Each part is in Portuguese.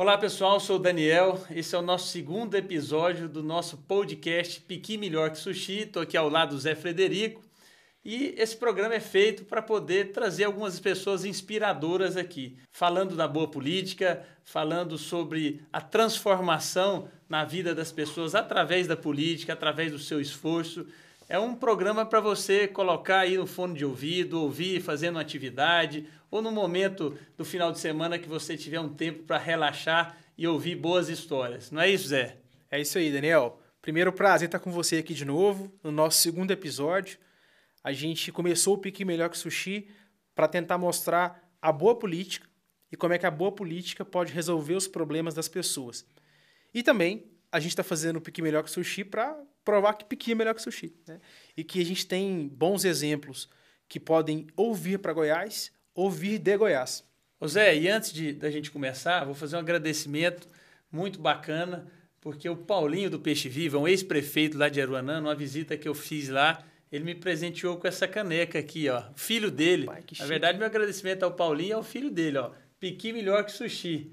Olá pessoal, sou o Daniel. Esse é o nosso segundo episódio do nosso podcast Piqui Melhor que Sushi. Estou aqui ao lado do Zé Frederico. E esse programa é feito para poder trazer algumas pessoas inspiradoras aqui, falando da boa política, falando sobre a transformação na vida das pessoas através da política, através do seu esforço. É um programa para você colocar aí no fone de ouvido, ouvir fazendo atividade, ou no momento do final de semana que você tiver um tempo para relaxar e ouvir boas histórias. Não é isso, Zé? É isso aí, Daniel. Primeiro prazer estar com você aqui de novo, no nosso segundo episódio a gente começou o Pique Melhor que Sushi para tentar mostrar a boa política e como é que a boa política pode resolver os problemas das pessoas. E também a gente está fazendo o Pique Melhor que Sushi para provar que Pique é melhor que Sushi. Né? E que a gente tem bons exemplos que podem ouvir para Goiás, ouvir de Goiás. Ô Zé, e antes de da gente começar, vou fazer um agradecimento muito bacana, porque o Paulinho do Peixe Vivo, um ex-prefeito lá de Aruanã, numa visita que eu fiz lá, ele me presenteou com essa caneca aqui, ó. Filho dele. Pai, Na verdade, meu agradecimento ao Paulinho e ao filho dele, ó. Piqui melhor que sushi.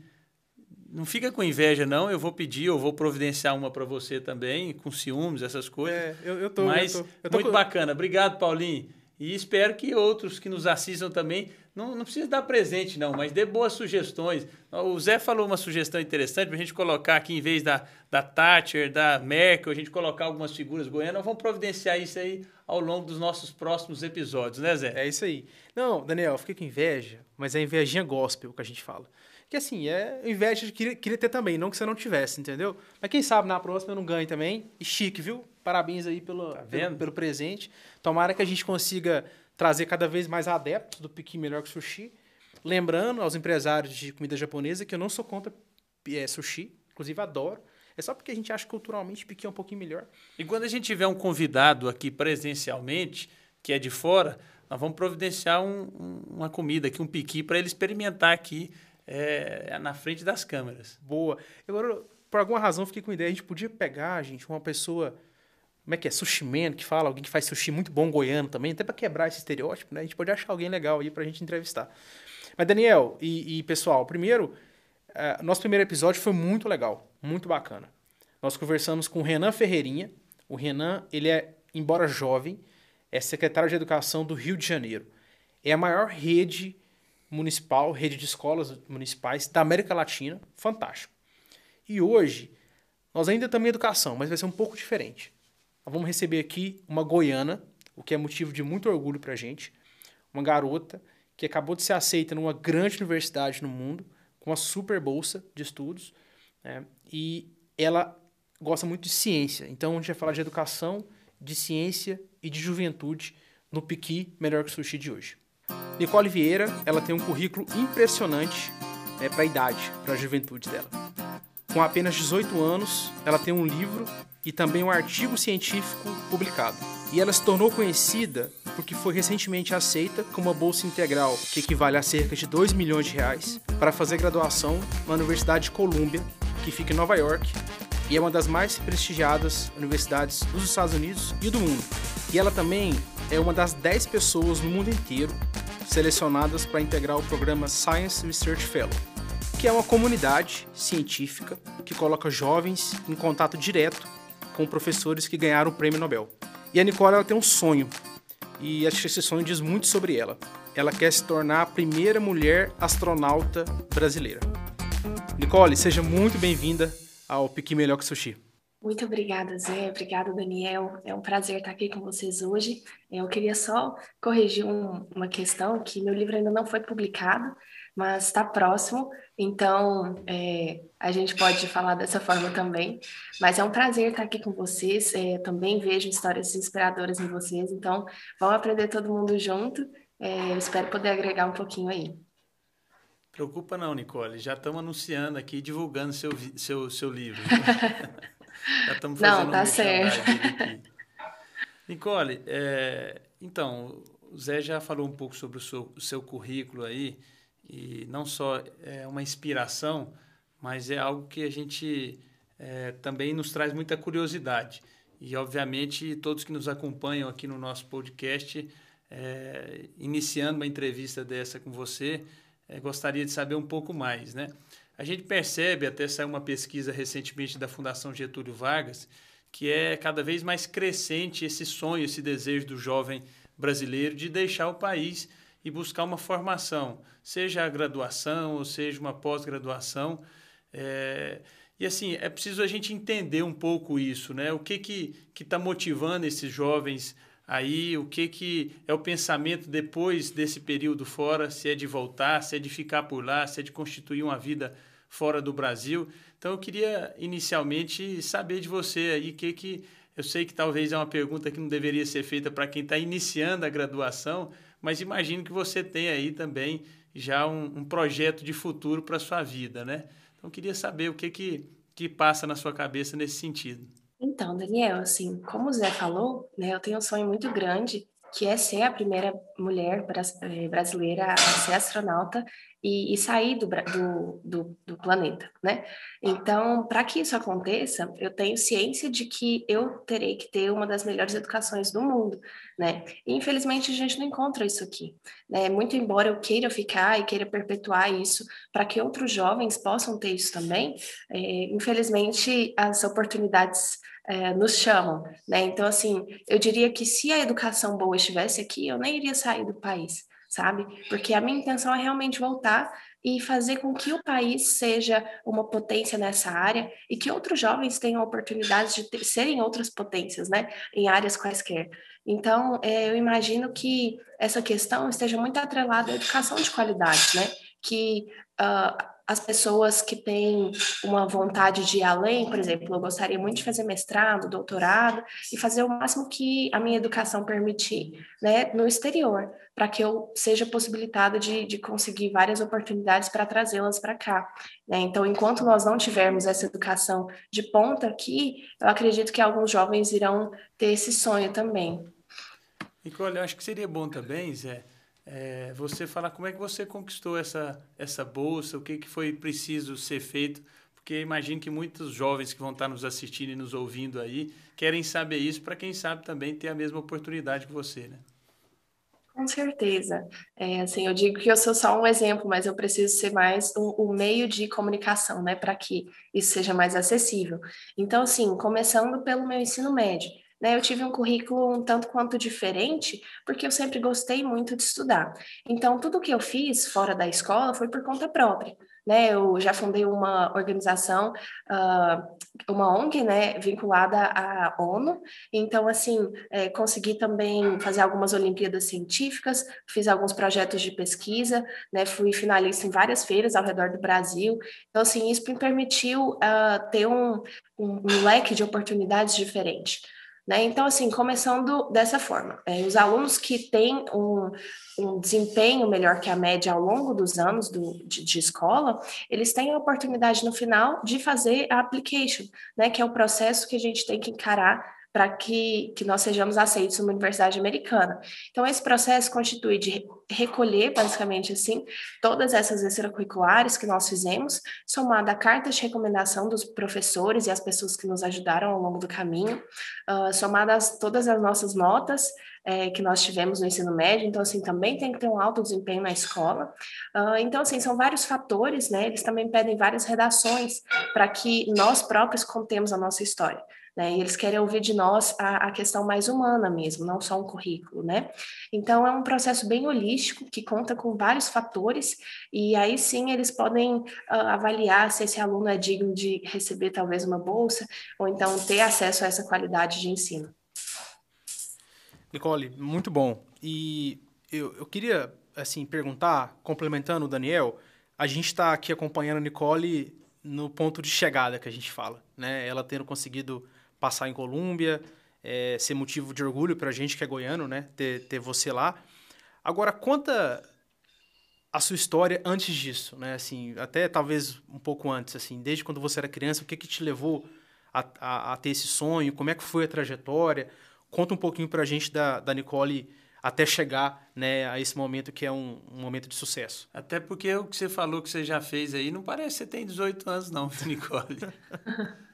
Não fica com inveja, não. Eu vou pedir, eu vou providenciar uma para você também, com ciúmes, essas coisas. É, eu, eu tô. Mas eu tô, eu tô muito com... bacana. Obrigado, Paulinho. E espero que outros que nos assistam também, não, não precisa dar presente, não, mas dê boas sugestões. O Zé falou uma sugestão interessante para a gente colocar aqui, em vez da, da Thatcher, da Merkel, a gente colocar algumas figuras goianas. Vamos providenciar isso aí ao longo dos nossos próximos episódios, né, Zé? É isso aí. Não, Daniel, fiquei com inveja, mas é invejinha gospel que a gente fala. Que assim, é inveja de querer, querer ter também, não que você não tivesse, entendeu? Mas quem sabe na próxima eu não ganhe também. E chique, viu? Parabéns aí pelo, tá pelo, pelo, presente. Tomara que a gente consiga trazer cada vez mais adeptos do Piqui Melhor que Sushi. Lembrando aos empresários de comida japonesa que eu não sou contra é, sushi, inclusive adoro. É só porque a gente acha culturalmente Piqui é um pouquinho melhor. E quando a gente tiver um convidado aqui presencialmente, que é de fora, nós vamos providenciar um, um, uma comida aqui, um piqui, para ele experimentar aqui é, na frente das câmeras. Boa. Agora, por alguma razão, fiquei com a ideia, a gente podia pegar, gente, uma pessoa, como é que é, sushi man, que fala, alguém que faz sushi muito bom goiano também, até para quebrar esse estereótipo, né? A gente pode achar alguém legal aí para a gente entrevistar. Mas, Daniel e, e pessoal, primeiro, uh, nosso primeiro episódio foi muito legal, muito bacana. Nós conversamos com o Renan Ferreirinha. O Renan, ele é, embora jovem, é secretário de Educação do Rio de Janeiro. É a maior rede municipal, rede de escolas municipais da América Latina. Fantástico. E hoje, nós ainda estamos em educação, mas vai ser um pouco diferente. Vamos receber aqui uma goiana, o que é motivo de muito orgulho para a gente. Uma garota que acabou de ser aceita numa grande universidade no mundo, com uma super bolsa de estudos. Né? E ela gosta muito de ciência. Então, a gente vai falar de educação, de ciência e de juventude no Piqui Melhor que Sushi de hoje. Nicole Vieira, ela tem um currículo impressionante né, para a idade, para a juventude dela. Com apenas 18 anos, ela tem um livro e também um artigo científico publicado. E ela se tornou conhecida porque foi recentemente aceita com uma bolsa integral que equivale a cerca de 2 milhões de reais para fazer graduação na Universidade de Columbia, que fica em Nova York, e é uma das mais prestigiadas universidades dos Estados Unidos e do mundo. E ela também é uma das 10 pessoas no mundo inteiro selecionadas para integrar o programa Science Research Fellow, que é uma comunidade científica que coloca jovens em contato direto com professores que ganharam o prêmio Nobel. E a Nicole ela tem um sonho, e acho que esse sonho diz muito sobre ela. Ela quer se tornar a primeira mulher astronauta brasileira. Nicole, seja muito bem-vinda ao Piqui Melhor que Sushi. Muito obrigada, Zé. Obrigada, Daniel. É um prazer estar aqui com vocês hoje. Eu queria só corrigir um, uma questão, que meu livro ainda não foi publicado, mas está próximo, então é, a gente pode falar dessa forma também. Mas é um prazer estar aqui com vocês. É, também vejo histórias inspiradoras em vocês, então vamos aprender todo mundo junto. É, espero poder agregar um pouquinho aí. Preocupa não, Nicole. Já estamos anunciando aqui, divulgando seu, seu, seu livro. Já estamos fazendo Não, tá um certo. Nicole, é, então, o Zé já falou um pouco sobre o seu, o seu currículo aí, e não só é uma inspiração, mas é algo que a gente é, também nos traz muita curiosidade. E, obviamente, todos que nos acompanham aqui no nosso podcast, é, iniciando uma entrevista dessa com você, é, gostaria de saber um pouco mais, né? a gente percebe, até saiu uma pesquisa recentemente da Fundação Getúlio Vargas, que é cada vez mais crescente esse sonho, esse desejo do jovem brasileiro de deixar o país e buscar uma formação, seja a graduação ou seja uma pós-graduação. É, e assim, é preciso a gente entender um pouco isso, né? O que que está motivando esses jovens aí, o que que é o pensamento depois desse período fora, se é de voltar, se é de ficar por lá, se é de constituir uma vida fora do Brasil. Então eu queria inicialmente saber de você aí que que eu sei que talvez é uma pergunta que não deveria ser feita para quem está iniciando a graduação, mas imagino que você tem aí também já um, um projeto de futuro para a sua vida, né? Então, queria saber o que, que, que passa na sua cabeça nesse sentido. Então, Daniel, assim, como o Zé falou, né, eu tenho um sonho muito grande, que é ser a primeira mulher eh, brasileira a ser astronauta e, e sair do, do, do, do, planeta, né? Então, para que isso aconteça, eu tenho ciência de que eu terei que ter uma das melhores educações do mundo, né? E, infelizmente, a gente não encontra isso aqui, né? Muito embora eu queira ficar e queira perpetuar isso para que outros jovens possam ter isso também, é, infelizmente, as oportunidades é, nos chamam, né? Então, assim, eu diria que se a educação boa estivesse aqui, eu nem iria sair do país, sabe? Porque a minha intenção é realmente voltar e fazer com que o país seja uma potência nessa área e que outros jovens tenham oportunidades de ter, serem outras potências, né? Em áreas quaisquer. Então, é, eu imagino que essa questão esteja muito atrelada à educação de qualidade, né? Que uh, as pessoas que têm uma vontade de ir além, por exemplo, eu gostaria muito de fazer mestrado, doutorado e fazer o máximo que a minha educação permitir, né, no exterior, para que eu seja possibilitada de, de conseguir várias oportunidades para trazê-las para cá. Né? Então, enquanto nós não tivermos essa educação de ponta aqui, eu acredito que alguns jovens irão ter esse sonho também. Nicole, eu acho que seria bom também, Zé, é, você falar como é que você conquistou essa, essa bolsa, o que, que foi preciso ser feito, porque imagino que muitos jovens que vão estar nos assistindo e nos ouvindo aí querem saber isso para quem sabe também ter a mesma oportunidade que você, né? Com certeza. É, assim, eu digo que eu sou só um exemplo, mas eu preciso ser mais o um, um meio de comunicação, né, para que isso seja mais acessível. Então, assim, começando pelo meu ensino médio. Né, eu tive um currículo um tanto quanto diferente, porque eu sempre gostei muito de estudar. Então, tudo que eu fiz fora da escola foi por conta própria. Né, eu já fundei uma organização, uh, uma ONG, né, vinculada à ONU. Então, assim, é, consegui também fazer algumas Olimpíadas científicas, fiz alguns projetos de pesquisa, né, fui finalista em várias feiras ao redor do Brasil. Então, assim, isso me permitiu uh, ter um, um, um leque de oportunidades diferentes. Né? Então, assim, começando dessa forma, é, os alunos que têm um, um, desempenho melhor que a média ao longo dos anos do, de, de, escola, eles têm a oportunidade no final de fazer a application, né? que é o processo que a gente tem que encarar para que, que nós sejamos aceitos numa universidade americana. Então, esse processo constitui de recolher, basicamente assim, todas essas extracurriculares que nós fizemos, somada a cartas de recomendação dos professores e as pessoas que nos ajudaram ao longo do caminho, uh, somadas todas as nossas notas é, que nós tivemos no ensino médio, então, assim, também tem que ter um alto desempenho na escola. Uh, então, assim, são vários fatores, né? Eles também pedem várias redações para que nós próprios contemos a nossa história. Né? E eles querem ouvir de nós a, a, questão mais humana mesmo, não só um currículo, né? Então é um processo bem holístico que conta com vários fatores e aí sim eles podem uh, avaliar se esse aluno é digno de receber talvez uma bolsa ou então ter acesso a essa qualidade de ensino. Nicole, muito bom. E eu, eu queria assim perguntar, complementando o Daniel, a gente está aqui acompanhando a Nicole no ponto de chegada que a gente fala, né? Ela tendo conseguido passar em Colômbia, é, ser motivo de orgulho para a gente que é goiano, né? Ter, ter você lá. Agora, conta a sua história antes disso, né? Assim, até talvez um pouco antes, assim, desde quando você era criança, o que que te levou a, a, a ter esse sonho? Como é que foi a trajetória? Conta um pouquinho para a gente da, da Nicole até chegar né, a esse momento que é um, um, momento de sucesso. Até porque o que você falou que você já fez aí não parece que você tem 18 anos não, Nicole.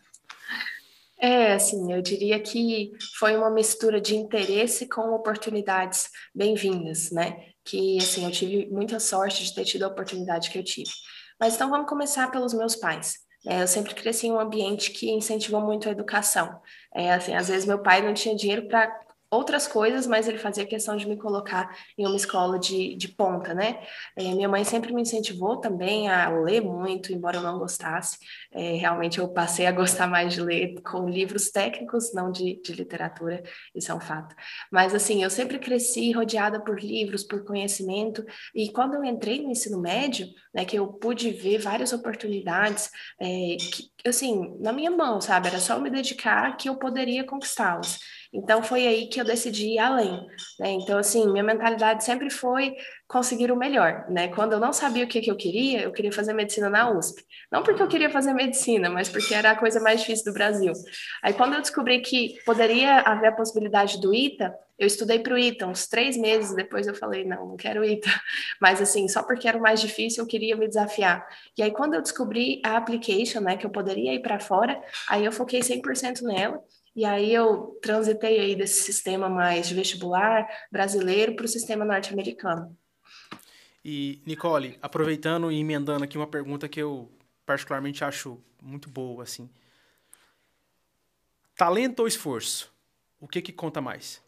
É, assim, eu diria que foi uma mistura de interesse com oportunidades bem-vindas, né? Que, assim, eu tive muita sorte de ter tido a oportunidade que eu tive. Mas então vamos começar pelos meus pais. É, eu sempre cresci em um ambiente que incentivou muito a educação. É, assim, às vezes meu pai não tinha dinheiro para outras coisas, mas ele fazia questão de me colocar em uma escola de, de ponta, né? É, minha mãe sempre me incentivou também a ler muito, embora eu não gostasse. É, realmente eu passei a gostar mais de ler com livros técnicos, não de, de literatura, isso é um fato. Mas assim, eu sempre cresci rodeada por livros, por conhecimento, e quando eu entrei no ensino médio, né, que eu pude ver várias oportunidades, é, que, assim, na minha mão, sabe? Era só me dedicar que eu poderia conquistá-las. Então foi aí que eu decidi ir além, né? Então assim, minha mentalidade sempre foi conseguir o melhor, né? Quando eu não sabia o que, que eu queria, eu queria fazer medicina na USP. Não porque eu queria fazer medicina, mas porque era a coisa mais difícil do Brasil. Aí quando eu descobri que poderia haver a possibilidade do ITA, eu estudei para o ITA uns três meses, depois eu falei, não, não quero ITA. Mas assim, só porque era o mais difícil, eu queria me desafiar. E aí quando eu descobri a application, né, que eu poderia ir para fora, aí eu foquei 100% nela. E aí eu transitei aí desse sistema mais de vestibular brasileiro para o sistema norte-americano. E, Nicole, aproveitando e emendando aqui uma pergunta que eu particularmente acho muito boa, assim. Talento ou esforço? O que que conta mais?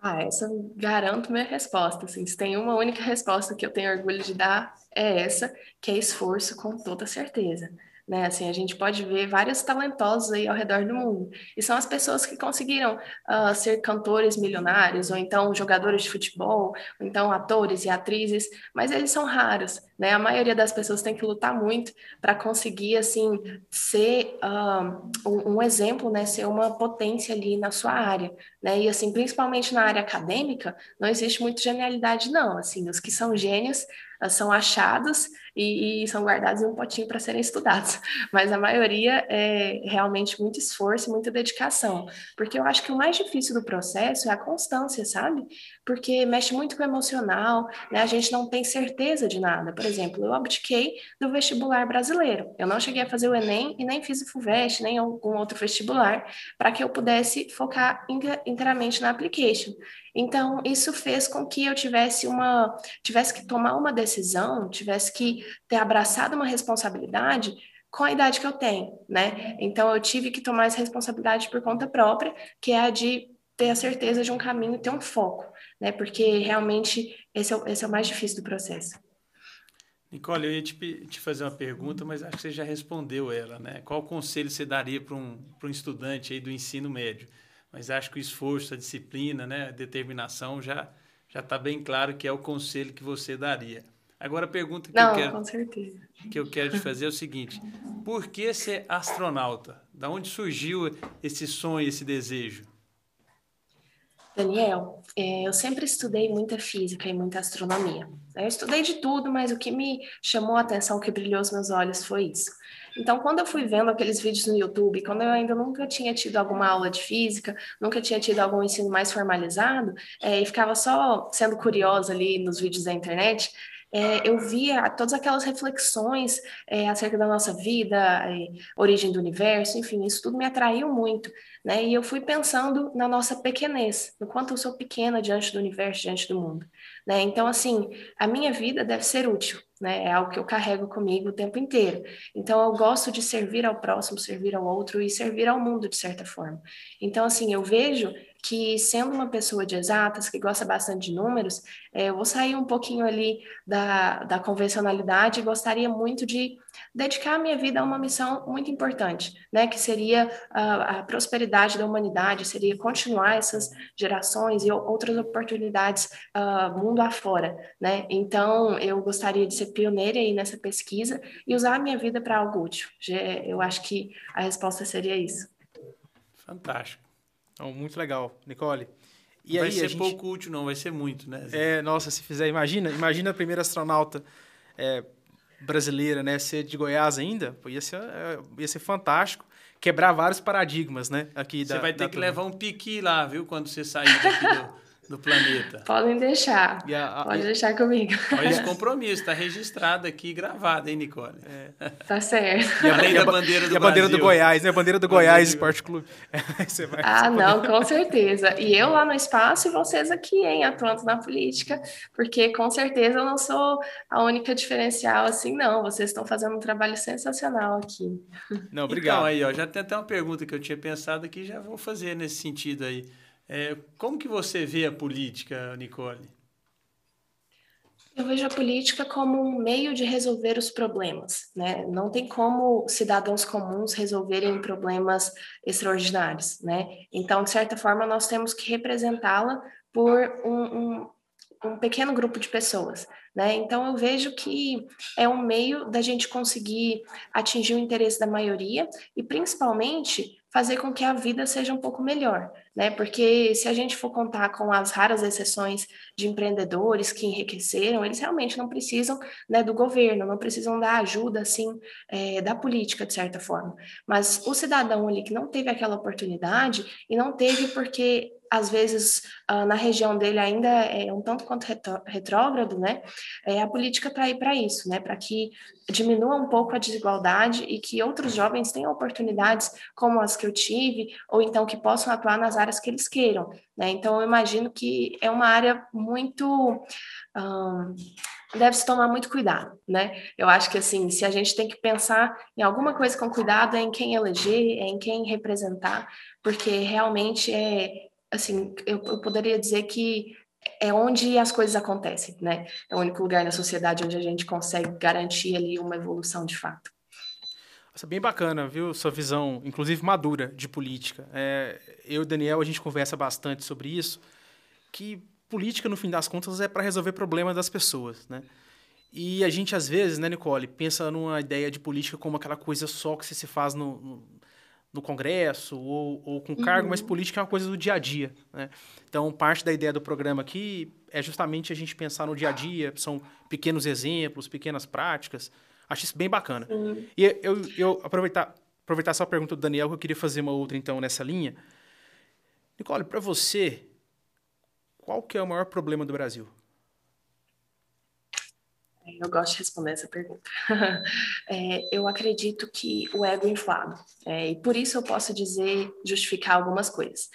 Ah, essa garanto minha resposta. Assim, se tem uma única resposta que eu tenho orgulho de dar, é essa, que é esforço com toda certeza. Né? Assim, a gente pode ver vários talentosos aí ao redor do mundo. E são as pessoas que conseguiram uh, ser cantores milionários, ou então jogadores de futebol, ou então atores e atrizes, mas eles são raros. Né? A maioria das pessoas tem que lutar muito para conseguir assim ser uh, um, um, exemplo, né? ser uma potência ali na sua área. Né? E assim, principalmente na área acadêmica, não existe muito genialidade, não. Assim, os que são gênios uh, são achados e, e são guardados em um potinho para serem estudados. Mas a maioria é realmente muito esforço e muita dedicação, porque eu acho que o mais difícil do processo é a constância, sabe? Porque mexe muito com o emocional, né? A gente não tem certeza de nada. Por exemplo, eu abdiquei do vestibular brasileiro. Eu não cheguei a fazer o Enem e nem fiz o FUVEST, nem algum outro vestibular, para que eu pudesse focar inteiramente na application. Então, isso fez com que eu tivesse uma tivesse que tomar uma decisão, tivesse que ter abraçado uma responsabilidade com a idade que eu tenho, né? Então, eu tive que tomar essa responsabilidade por conta própria, que é a de ter a certeza de um caminho, ter um foco, né? Porque realmente esse é o, esse é o mais difícil do processo. Nicole, eu ia te, te fazer uma pergunta, mas acho que você já respondeu ela, né? Qual conselho você daria para um, um estudante aí do ensino médio? Mas acho que o esforço, a disciplina, né, a determinação já já está bem claro que é o conselho que você daria. Agora a pergunta que, Não, eu, quero, com certeza. que eu quero te fazer é o seguinte: por que ser astronauta? Da onde surgiu esse sonho, esse desejo? Daniel, é, eu sempre estudei muita física e muita astronomia. Eu estudei de tudo, mas o que me chamou a atenção, o que brilhou os meus olhos foi isso. Então, quando eu fui vendo aqueles vídeos no YouTube, quando eu ainda nunca tinha tido alguma aula de física, nunca tinha tido algum ensino mais formalizado, é, e ficava só sendo curiosa ali nos vídeos da internet, é, eu via todas aquelas reflexões é, acerca da nossa vida, é, origem do universo, enfim, isso tudo me atraiu muito, né? E eu fui pensando na nossa pequenez, no quanto eu sou pequena diante do universo, diante do mundo, né? Então, assim, a minha vida deve ser útil, né? É algo que eu carrego comigo o tempo inteiro. Então, eu gosto de servir ao próximo, servir ao outro e servir ao mundo de certa forma. Então, assim, eu vejo que sendo uma pessoa de exatas, que gosta bastante de números, é, eu vou sair um pouquinho ali da, da convencionalidade e gostaria muito de dedicar a minha vida a uma missão muito importante, né, que seria a, a prosperidade da humanidade, seria continuar essas gerações e outras oportunidades uh, mundo afora, né, então eu gostaria de ser pioneira aí nessa pesquisa e usar a minha vida para algo útil, eu acho que a resposta seria isso. Fantástico. Então, muito legal, Nicole. E vai aí, ser gente... pouco útil, não, vai ser muito, né? É, nossa, se fizer, imagina, imagina a primeira astronauta é, brasileira, né, ser de Goiás ainda, ia ser, é, ia ser fantástico, quebrar vários paradigmas, né, aqui Você da vai ter que turma. levar um piqui lá, viu, quando você sair daqui do, do planeta. Podem deixar. A, a, Pode deixar comigo. Olha esse compromisso, está registrado aqui, gravado, hein, Nicole? É. Tá certo. E além da bandeira do E a bandeira do Goiás, né? A bandeira do Goiás Esporte Clube. você vai, ah, você não, pode... com certeza. E eu lá no espaço e vocês aqui, hein, atuando na política, porque com certeza eu não sou a única diferencial assim, não. Vocês estão fazendo um trabalho sensacional aqui. Não, obrigado. Então, aí, ó, já tem até uma pergunta que eu tinha pensado aqui, já vou fazer nesse sentido aí. É, como que você vê a política, Nicole? Eu vejo a política como um meio de resolver os problemas, né? Não tem como cidadãos comuns resolverem problemas extraordinários, né? Então, de certa forma, nós temos que representá-la por um, um, um pequeno grupo de pessoas, né? Então, eu vejo que é um meio da gente conseguir atingir o interesse da maioria e, principalmente, fazer com que a vida seja um pouco melhor, né? Porque se a gente for contar com as raras exceções de empreendedores que enriqueceram, eles realmente não precisam né, do governo, não precisam da ajuda, assim, é, da política, de certa forma. Mas o cidadão ali que não teve aquela oportunidade, e não teve porque às vezes uh, na região dele ainda é um tanto quanto retrógrado, né? É, a política está aí para isso, né? Para que diminua um pouco a desigualdade e que outros jovens tenham oportunidades como as que eu tive, ou então que possam atuar nas áreas que eles queiram, né? Então eu imagino que é uma área muito um, deve se tomar muito cuidado, né? Eu acho que assim, se a gente tem que pensar em alguma coisa com cuidado, é em quem eleger, é em quem representar, porque realmente é assim, eu, eu poderia dizer que é onde as coisas acontecem, né? É o único lugar na sociedade onde a gente consegue garantir ali uma evolução de fato. Nossa, bem bacana, viu? Sua visão, inclusive madura, de política. É, eu e Daniel, a gente conversa bastante sobre isso, que política, no fim das contas, é para resolver problemas das pessoas, né? E a gente, às vezes, né, Nicole, pensa numa ideia de política como aquela coisa só que se faz no no Congresso ou, ou com cargo, uhum. mas política é uma coisa do dia a dia. Né? Então, parte da ideia do programa aqui é justamente a gente pensar no dia a dia, são pequenos exemplos, pequenas práticas. Acho isso bem bacana. Uhum. E eu, eu aproveitar, aproveitar essa pergunta do Daniel, que eu queria fazer uma outra, então, nessa linha. Nicole, para você, qual que é o maior problema do Brasil? Eu gosto de responder essa pergunta. É, eu acredito que o ego é inflado, é, e por isso eu posso dizer, justificar algumas coisas.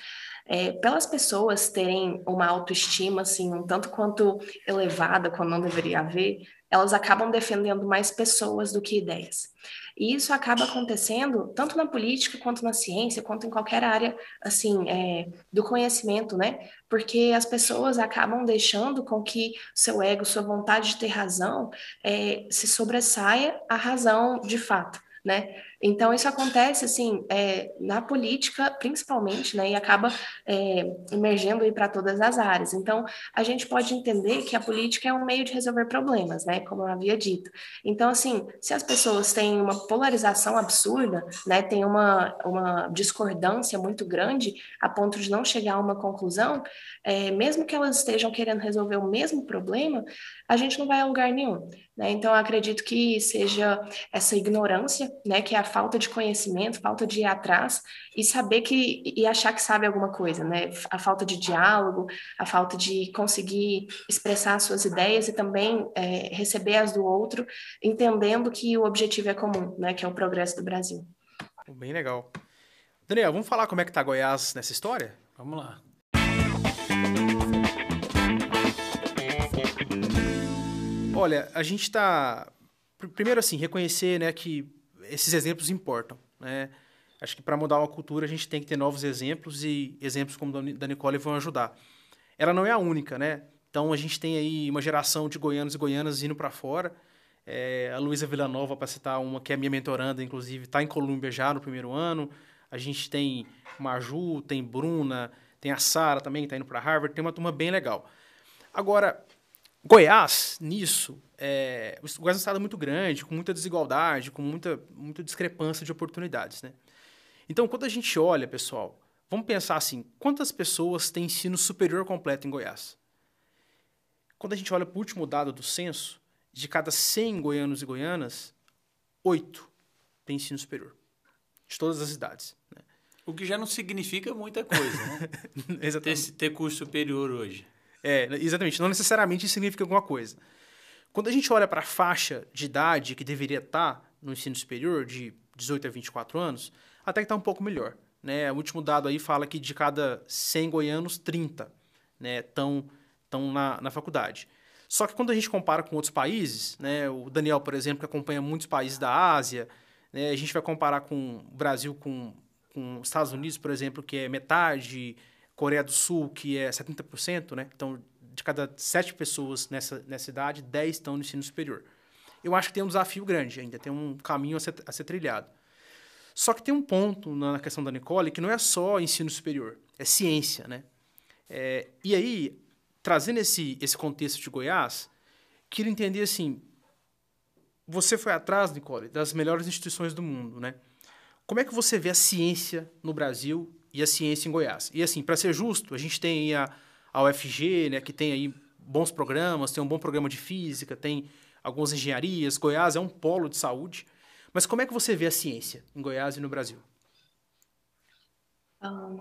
É, pelas pessoas terem uma autoestima assim um tanto quanto elevada, quando não deveria haver, elas acabam defendendo mais pessoas do que ideias. E isso acaba acontecendo tanto na política quanto na ciência, quanto em qualquer área assim é, do conhecimento, né? Porque as pessoas acabam deixando com que seu ego, sua vontade de ter razão, é, se sobressaia à razão de fato né? Então isso acontece assim é, na política principalmente, né? E acaba é, emergendo aí para todas as áreas. Então a gente pode entender que a política é um meio de resolver problemas, né? Como eu havia dito. Então assim, se as pessoas têm uma polarização absurda, né? Tem uma uma discordância muito grande a ponto de não chegar a uma conclusão, é, mesmo que elas estejam querendo resolver o mesmo problema, a gente não vai a lugar nenhum. Né? Então, acredito que seja essa ignorância, né, que é a falta de conhecimento, falta de ir atrás e saber que e achar que sabe alguma coisa, né? A falta de diálogo, a falta de conseguir expressar suas ideias e também é, receber as do outro, entendendo que o objetivo é comum, né, que é o progresso do Brasil. Bem legal. Daniel, vamos falar como é que tá Goiás nessa história? Vamos lá. Olha, a gente está. Primeiro, assim, reconhecer né, que esses exemplos importam. Né? Acho que para mudar uma cultura a gente tem que ter novos exemplos e exemplos como da Nicole vão ajudar. Ela não é a única, né? Então a gente tem aí uma geração de goianos e goianas indo para fora. É, a Luísa Villanova, para citar uma que é minha mentoranda, inclusive, está em Colômbia já no primeiro ano. A gente tem Maju, tem Bruna, tem a Sara também, que está indo para Harvard. Tem uma turma bem legal. Agora, Goiás, nisso, é, o Goiás é um estado muito grande, com muita desigualdade, com muita, muita discrepância de oportunidades. Né? Então, quando a gente olha, pessoal, vamos pensar assim: quantas pessoas têm ensino superior completo em Goiás? Quando a gente olha para o último dado do censo, de cada 100 goianos e goianas, 8 têm ensino superior, de todas as idades. Né? O que já não significa muita coisa, né? exatamente. Ter, ter curso superior hoje. É, exatamente. Não necessariamente significa alguma coisa. Quando a gente olha para a faixa de idade que deveria estar tá no ensino superior, de 18 a 24 anos, até que está um pouco melhor. Né? O último dado aí fala que de cada 100 goianos, 30 estão né, na, na faculdade. Só que quando a gente compara com outros países, né, o Daniel, por exemplo, que acompanha muitos países da Ásia, né, a gente vai comparar com o Brasil com, com os Estados Unidos, por exemplo, que é metade, Coreia do Sul, que é 70%, né? Então, de cada sete pessoas nessa, nessa idade, 10 estão no ensino superior. Eu acho que tem um desafio grande ainda, tem um caminho a ser, a ser trilhado. Só que tem um ponto na questão da Nicole que não é só ensino superior, é ciência, né? É, e aí, trazendo esse, esse contexto de Goiás, queria entender assim, você foi atrás, Nicole, das melhores instituições do mundo, né? Como é que você vê a ciência no Brasil e a ciência em Goiás? E assim, para ser justo, a gente tem a, a UFG, né, que tem aí bons programas, tem um bom programa de física, tem algumas engenharias, Goiás é um polo de saúde. Mas como é que você vê a ciência em Goiás e no Brasil? Um,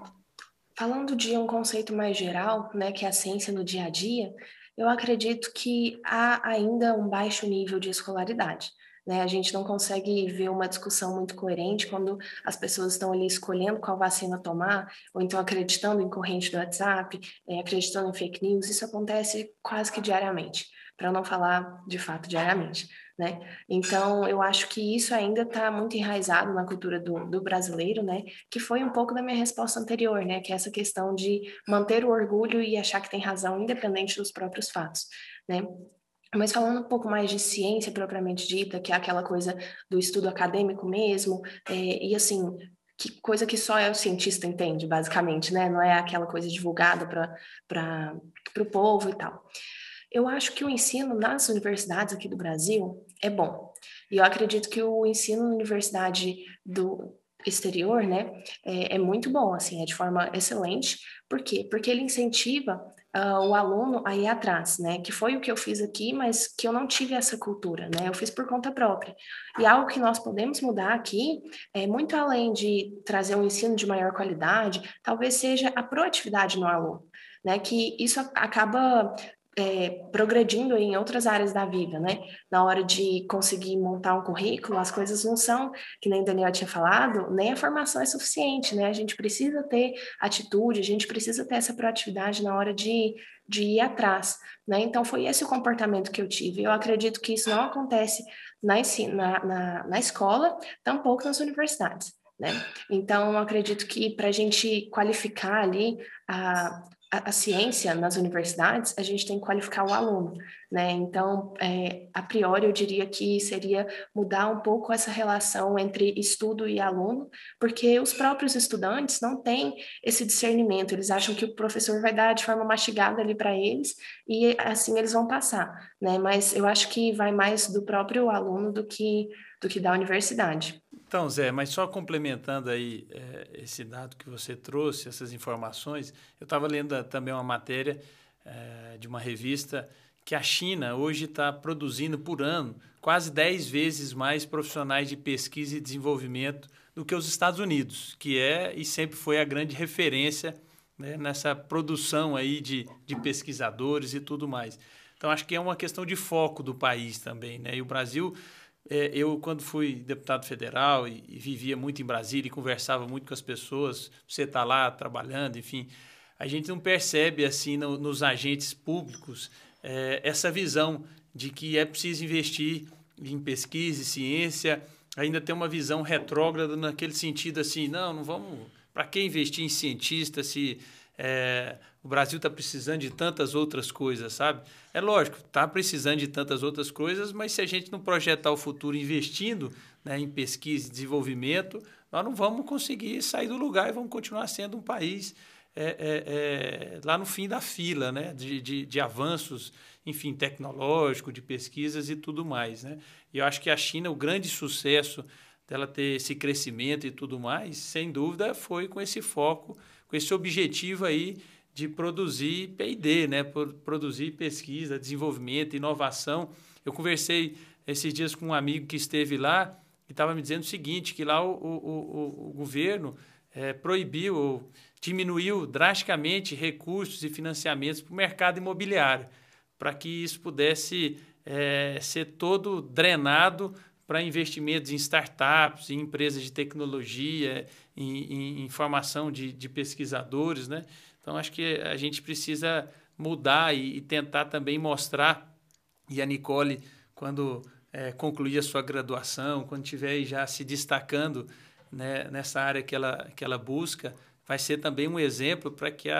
Falando de um conceito mais geral, né, que é a ciência no dia a dia, eu acredito que há ainda um baixo nível de escolaridade. Né? A gente não consegue ver uma discussão muito coerente quando as pessoas estão ali escolhendo qual vacina tomar, ou então acreditando em corrente do WhatsApp, é, acreditando em fake news. Isso acontece quase que diariamente, para não falar de fato diariamente né? Então, eu acho que isso ainda está muito enraizado na cultura do, do, brasileiro, né? Que foi um pouco da minha resposta anterior, né? Que é essa questão de manter o orgulho e achar que tem razão, independente dos próprios fatos, né? Mas falando um pouco mais de ciência propriamente dita, que é aquela coisa do estudo acadêmico mesmo, é, e assim, que coisa que só é o cientista entende, basicamente, né? Não é aquela coisa divulgada para o povo e tal. Eu acho que o ensino nas universidades aqui do Brasil é bom. E eu acredito que o ensino na universidade do exterior, né, é, é muito bom, assim, é de forma excelente. Por quê? Porque ele incentiva uh, o aluno a ir atrás, né, que foi o que eu fiz aqui, mas que eu não tive essa cultura, né, eu fiz por conta própria. E algo que nós podemos mudar aqui, é muito além de trazer um ensino de maior qualidade, talvez seja a proatividade no aluno. Né, que isso acaba é, progredindo em outras áreas da vida, né? Na hora de conseguir montar um currículo, as coisas não são, que nem Daniel tinha falado, nem a formação é suficiente, né? A gente precisa ter atitude, a gente precisa ter essa proatividade na hora de, de ir atrás, né? Então, foi esse o comportamento que eu tive. Eu acredito que isso não acontece na, na, na, na escola, tampouco nas universidades. Né? Então, eu acredito que para a gente qualificar ali a, a, a, ciência nas universidades, a gente tem que qualificar o aluno, né? Então, é, a priori, eu diria que seria mudar um pouco essa relação entre estudo e aluno, porque os próprios estudantes não têm esse discernimento, eles acham que o professor vai dar de forma mastigada ali para eles e assim eles vão passar, né? Mas eu acho que vai mais do próprio aluno do que do que da universidade. Então, Zé, mas só complementando aí é, esse dado que você trouxe, essas informações, eu estava lendo também uma matéria é, de uma revista que a China hoje está produzindo por ano quase 10 vezes mais profissionais de pesquisa e desenvolvimento do que os Estados Unidos, que é e sempre foi a grande referência né, nessa produção aí de, de pesquisadores e tudo mais. Então, acho que é uma questão de foco do país também. Né? E o Brasil é, eu, quando fui deputado federal e, e, vivia muito em Brasília e conversava muito com as pessoas, você está lá trabalhando, enfim, a gente não percebe assim no, nos agentes públicos é, essa visão de que é preciso investir em pesquisa e ciência, ainda tem uma visão retrógrada naquele sentido assim, não, não vamos, para que investir em cientista se é, o Brasil está precisando de tantas outras coisas, sabe? É lógico, está precisando de tantas outras coisas, mas se a gente não projetar o futuro investindo né, em pesquisa e desenvolvimento, nós não vamos conseguir sair do lugar e vamos continuar sendo um país é, é, é, lá no fim da fila, né? De, de, de, avanços, enfim, tecnológico, de pesquisas e tudo mais, né? E eu acho que a China, o grande sucesso dela ter esse crescimento e tudo mais, sem dúvida, foi com esse foco com esse objetivo aí de produzir P&D, né? produzir pesquisa, desenvolvimento, inovação. Eu conversei esses dias com um amigo que esteve lá e estava me dizendo o seguinte, que lá o, o, o, o governo é, proibiu ou diminuiu drasticamente recursos e financiamentos para o mercado imobiliário, para que isso pudesse é, ser todo drenado para investimentos em startups, em empresas de tecnologia, em, em, formação de, de, pesquisadores. Né? Então, acho que a gente precisa mudar e, e tentar também mostrar, e a Nicole, quando é, concluir a sua graduação, quando estiver já se destacando né, nessa área que ela, que ela busca, vai ser também um exemplo para que,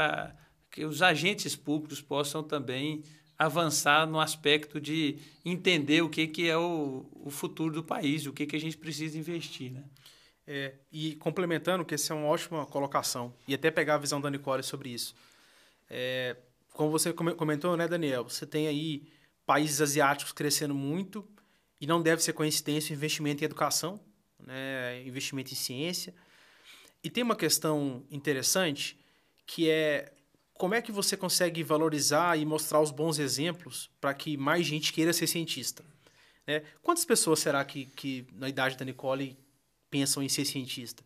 que os agentes públicos possam também avançar no aspecto de entender o que, que é o, o futuro do país, o que, que a gente precisa investir. Né? É, e complementando, que essa é uma ótima colocação, e até pegar a visão da Nicole sobre isso. É, como você comentou, né, Daniel, você tem aí países asiáticos crescendo muito, e não deve ser coincidência o investimento em educação, né, investimento em ciência. E tem uma questão interessante, que é como é que você consegue valorizar e mostrar os bons exemplos para que mais gente queira ser cientista? Né? Quantas pessoas será que, que, na idade da Nicole, pensam em ser cientista?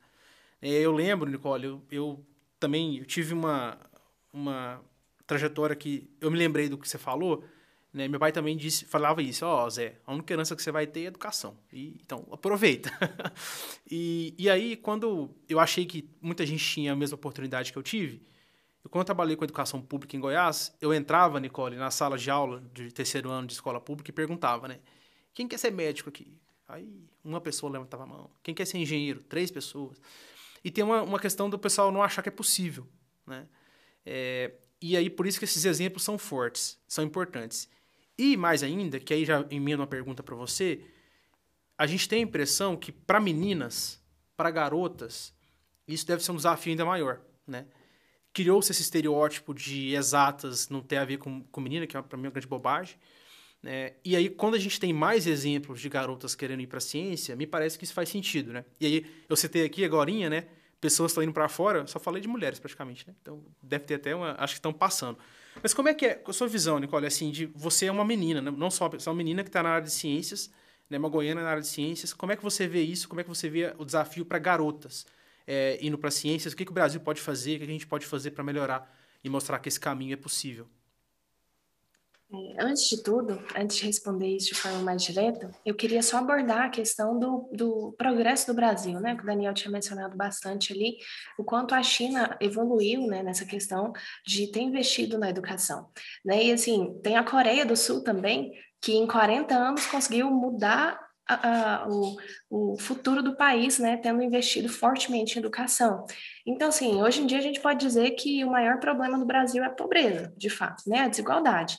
É, eu lembro, Nicole, eu, eu também eu tive uma, uma trajetória que eu me lembrei do que você falou. Né? Meu pai também disse, falava isso: Ó, oh, Zé, a única herança que você vai ter é educação. E, então, aproveita. e, e aí, quando eu achei que muita gente tinha a mesma oportunidade que eu tive, eu, quando eu trabalhei com educação pública em Goiás, eu entrava, Nicole, na sala de aula de terceiro ano de escola pública e perguntava, né? Quem quer ser médico aqui? Aí uma pessoa levantava a mão. Quem quer ser engenheiro? Três pessoas. E tem uma, uma questão do pessoal não achar que é possível, né? É, e aí, por isso que esses exemplos são fortes, são importantes. E mais ainda, que aí já emendo uma pergunta para você, a gente tem a impressão que para meninas, para garotas, isso deve ser um desafio ainda maior, né? criou-se esse estereótipo de exatas não ter a ver com, com menina, que é para mim uma grande bobagem. Né? E aí, quando a gente tem mais exemplos de garotas querendo ir para a ciência, me parece que isso faz sentido, né? E aí, eu citei aqui agora, né? Pessoas estão indo para fora, só falei de mulheres praticamente, né? Então, deve ter até uma... Acho que estão passando. Mas como é que é a sua visão, Nicole? Assim, de você é uma menina, né? não só você é uma menina que está na área de ciências, né? Uma goiana na área de ciências. Como é que você vê isso? Como é que você vê o desafio para garotas? é, indo para ciências, o que, que o Brasil pode fazer, o que a gente pode fazer para melhorar e mostrar que esse caminho é possível? É, antes de tudo, antes de responder isso de forma mais direta, eu queria só abordar a questão do, do progresso do Brasil, né? Que o Daniel tinha mencionado bastante ali, o quanto a China evoluiu né, nessa questão de ter investido na educação. Né? E assim, tem a Coreia do Sul também, que em 40 anos conseguiu mudar a, a, o, o futuro do país, né, tendo investido fortemente em educação. Então, assim, hoje em dia a gente pode dizer que o maior problema do Brasil é a pobreza, de fato, né, a desigualdade.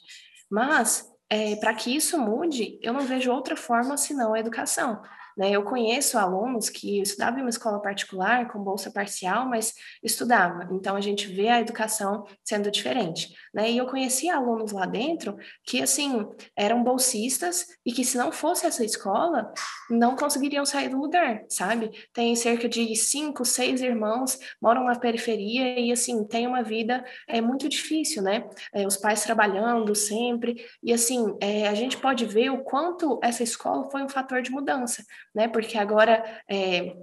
Mas, é, para que isso mude, eu não vejo outra forma senão a educação. Né? Eu conheço alunos que estudavam em uma escola particular com bolsa parcial, mas estudava. Então a gente vê a educação sendo diferente, né? E eu conheci alunos lá dentro que assim eram bolsistas e que se não fosse essa escola não conseguiriam sair do lugar, sabe? Tem cerca de cinco, seis irmãos moram na periferia e assim tem uma vida é muito difícil, né? É, os pais trabalhando sempre e assim é, a gente pode ver o quanto essa escola foi um fator de mudança né? Porque agora é,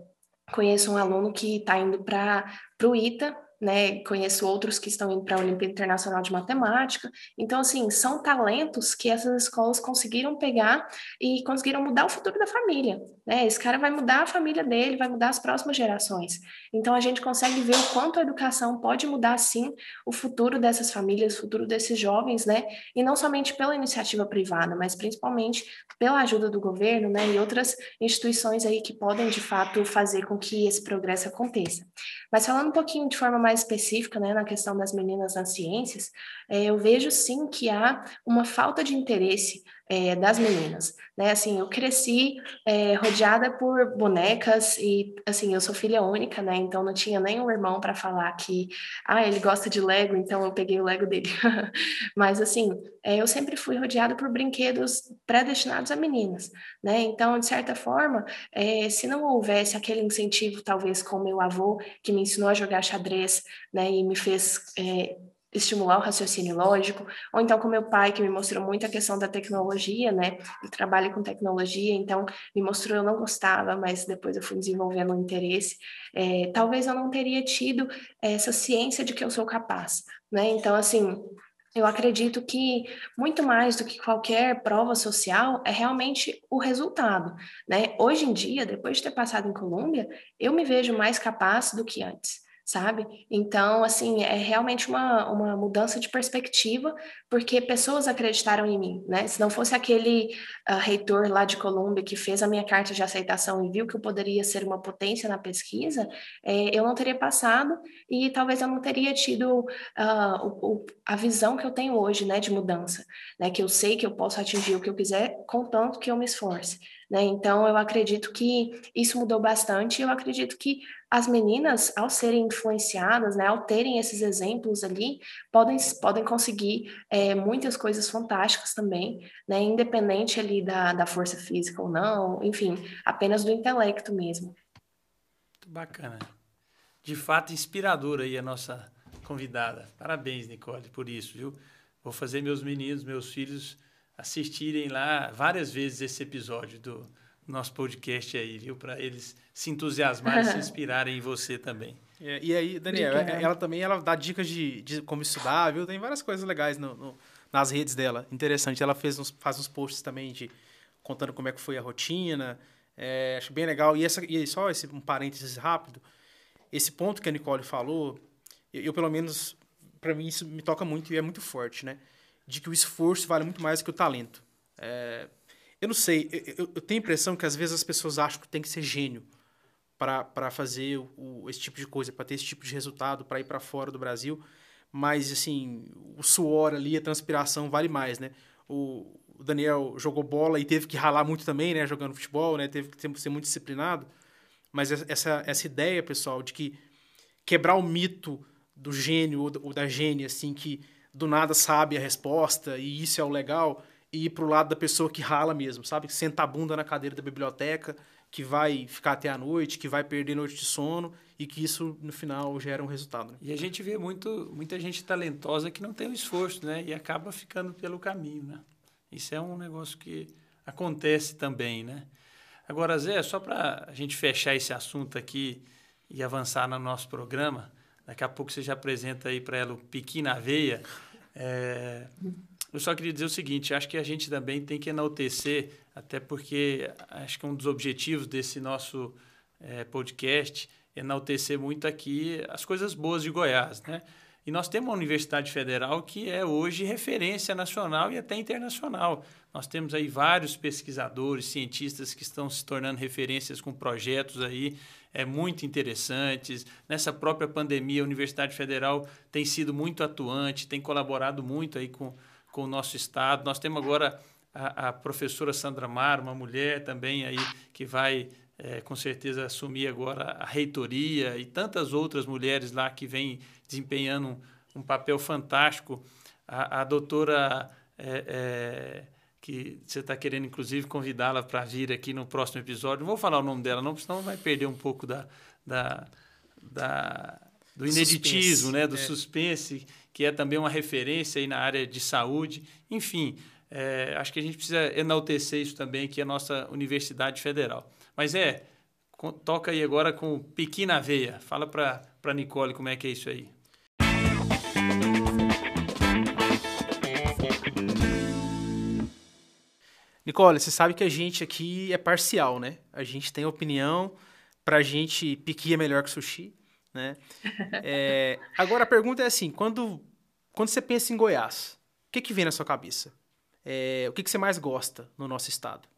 conheço um aluno que está indo para o ITA, né? Conheço outros que estão indo para a Olimpíada Internacional de Matemática. Então, assim, são talentos que essas escolas conseguiram pegar e conseguiram mudar o futuro da família, né? Esse cara vai mudar a família dele, vai mudar as próximas gerações. Então, a gente consegue ver o quanto a educação pode mudar, sim, o futuro dessas famílias, o futuro desses jovens, né? E não somente pela iniciativa privada, mas principalmente pela ajuda do governo, né? E outras instituições aí que podem, de fato, fazer com que esse progresso aconteça. Mas falando um pouquinho de forma mais específica, né, na questão das meninas nas ciências, é, eu vejo sim que há uma falta de interesse é, das meninas, né? Assim, eu cresci é, rodeada por bonecas e, assim, eu sou filha única, né? Então não tinha nenhum irmão para falar que, ah, ele gosta de Lego, então eu peguei o Lego dele. Mas, assim, é, eu sempre fui rodeada por brinquedos predestinados a meninas, né? Então, de certa forma, é, se não houvesse aquele incentivo, talvez com meu avô, que me ensinou a jogar xadrez, né? E me fez é, estimular o raciocínio lógico, ou então com meu pai, que me mostrou muito a questão da tecnologia, né? Ele trabalha com tecnologia, então me mostrou eu não gostava, mas depois eu fui desenvolvendo um interesse. É, talvez eu não teria tido essa ciência de que eu sou capaz, né? Então, assim, eu acredito que muito mais do que qualquer prova social é realmente o resultado, né? Hoje em dia, depois de ter passado em Colômbia, eu me vejo mais capaz do que antes sabe? Então, assim, é realmente uma, uma mudança de perspectiva, porque pessoas acreditaram em mim, né? Se não fosse aquele uh, reitor lá de Colômbia que fez a minha carta de aceitação e viu que eu poderia ser uma potência na pesquisa, é, eu não teria passado e talvez eu não teria tido uh, o, a visão que eu tenho hoje, né, de mudança, né? Que eu sei que eu posso atingir o que eu quiser, contanto que eu me esforce. Né? Então, eu acredito que isso mudou bastante. Eu acredito que as meninas, ao serem influenciadas, né, ao terem esses exemplos ali, podem, podem conseguir é, muitas coisas fantásticas também, né, independente ali da, da força física ou não, enfim, apenas do intelecto mesmo. Bacana. De fato, inspiradora aí a nossa convidada. Parabéns, Nicole, por isso, viu? Vou fazer meus meninos, meus filhos assistirem lá várias vezes esse episódio do nosso podcast aí, viu? Para eles se entusiasmarem, se inspirarem em você também. É, e aí, Daniel, Obrigada. ela também ela dá dicas de, de como estudar, viu? Tem várias coisas legais no, no, nas redes dela. Interessante. Ela fez uns, faz uns posts também de contando como é que foi a rotina. É, acho bem legal. E, essa, e só esse, um parênteses rápido. Esse ponto que a Nicole falou, eu, eu pelo menos, para mim, isso me toca muito e é muito forte, né? de que o esforço vale muito mais que o talento. É, eu não sei, eu, eu, tenho a impressão que às vezes as pessoas acham que tem que ser gênio para fazer o, esse tipo de coisa, para ter esse tipo de resultado, para ir para fora do Brasil. Mas, assim, o suor ali, a transpiração vale mais, né? O, o Daniel jogou bola e teve que ralar muito também, né? Jogando futebol, né? Teve que ser muito disciplinado. Mas essa, essa ideia, pessoal, de que quebrar o mito do gênio ou da gênia, assim, que do nada sabe a resposta e isso é o legal, e ir pro lado da pessoa que rala mesmo, sabe? Senta a bunda na cadeira da biblioteca, que vai ficar até a noite, que vai perder noite de sono e que isso no final gera um resultado. Né? E a gente vê muito, muita gente talentosa que não tem o esforço, né? E acaba ficando pelo caminho, né? Isso é um negócio que acontece também, né? Agora, Zé, só para a gente fechar esse assunto aqui e avançar no nosso programa, daqui a pouco você já apresenta aí para ela o Piqui na Veia. É, eu só queria dizer o seguinte: acho que a gente também tem que enaltecer, até porque acho que um dos objetivos desse nosso é, podcast é enaltecer muito aqui as coisas boas de Goiás, né? E nós temos uma universidade federal que é hoje referência nacional e até internacional. Nós temos aí vários pesquisadores, cientistas que estão se tornando referências com projetos aí é, muito interessantes. Nessa própria pandemia, a Universidade Federal tem sido muito atuante, tem colaborado muito aí com, com o nosso Estado. Nós temos agora a, a professora Sandra Mar, uma mulher também aí que vai é, com certeza assumir agora a reitoria e tantas outras mulheres lá que vêm desempenhando um, um papel fantástico. A, a doutora é, é, que você está querendo, inclusive, convidá-la para vir aqui no próximo episódio. Não vou falar o nome dela, não, senão vai perder um pouco da, da, da do ineditismo, suspense, né? do é. suspense, que é também uma referência aí na área de saúde. Enfim, é, acho que a gente precisa enaltecer isso também aqui, a nossa Universidade Federal. Mas é, toca aí agora com Piqui na Veia. Fala para a Nicole como é que é isso aí. Nicole, você sabe que a gente aqui é parcial, né? A gente tem opinião, pra gente piqui é melhor que sushi, né? É, agora a pergunta é assim, quando, quando você pensa em Goiás, o que, que vem na sua cabeça? É, o que, que você mais gosta no nosso estado?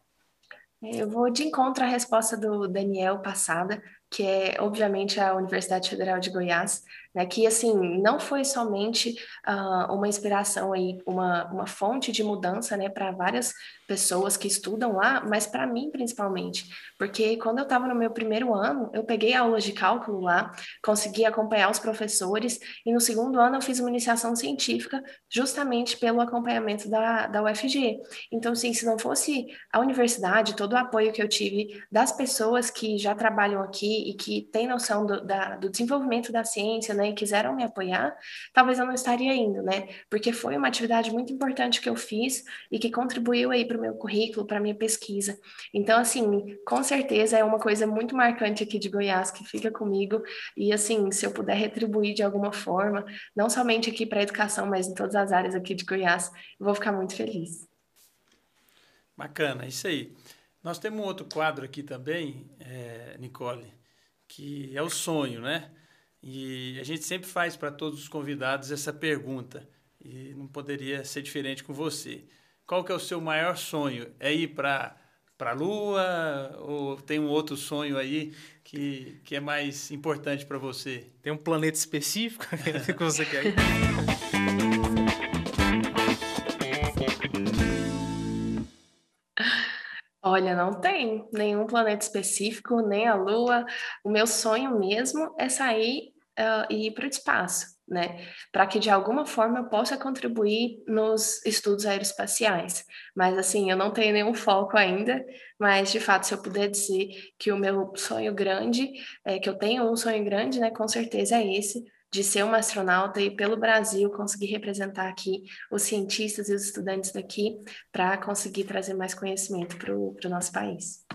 Eu vou de encontro à resposta do Daniel passada, que é, obviamente, a Universidade Federal de Goiás né, que assim não foi somente uh, uma inspiração aí, uma, uma fonte de mudança, né, para várias pessoas que estudam lá, mas para mim principalmente, porque quando eu estava no meu primeiro ano, eu peguei aulas de cálculo lá, consegui acompanhar os professores e no segundo ano eu fiz uma iniciação científica justamente pelo acompanhamento da, da UFG. Então, assim, se não fosse a universidade, todo o apoio que eu tive das pessoas que já trabalham aqui e que têm noção do, da, do desenvolvimento da ciência, né, e quiseram me apoiar, talvez eu não estaria indo, né, porque foi uma atividade muito importante que eu fiz e que contribuiu aí para o meu currículo, para a minha pesquisa. Então, assim, com certeza é uma coisa muito marcante aqui de Goiás que fica comigo e, assim, se eu puder retribuir de alguma forma, não somente aqui para a educação, mas em todas as áreas aqui de Goiás, eu vou ficar muito feliz. Bacana, isso aí. Nós temos um outro quadro aqui também, é, Nicole, que é o sonho, né? E a gente sempre faz para todos os convidados essa pergunta, e não poderia ser diferente com você. Qual que é o seu maior sonho? É ir para para a Lua ou tem um outro sonho aí que, que é mais importante para você? Tem um planeta específico que você quer Olha, não tem nenhum planeta específico, nem a Lua. O meu sonho mesmo é sair uh, e ir para o espaço, né? Para que de alguma forma eu possa contribuir nos estudos aeroespaciais. Mas assim, eu não tenho nenhum foco ainda, mas de fato, se eu puder dizer que o meu sonho grande, é que eu tenho um sonho grande, né? Com certeza é esse, de ser uma astronauta e pelo Brasil conseguir representar aqui os cientistas e os estudantes daqui para conseguir trazer mais conhecimento para o nosso país.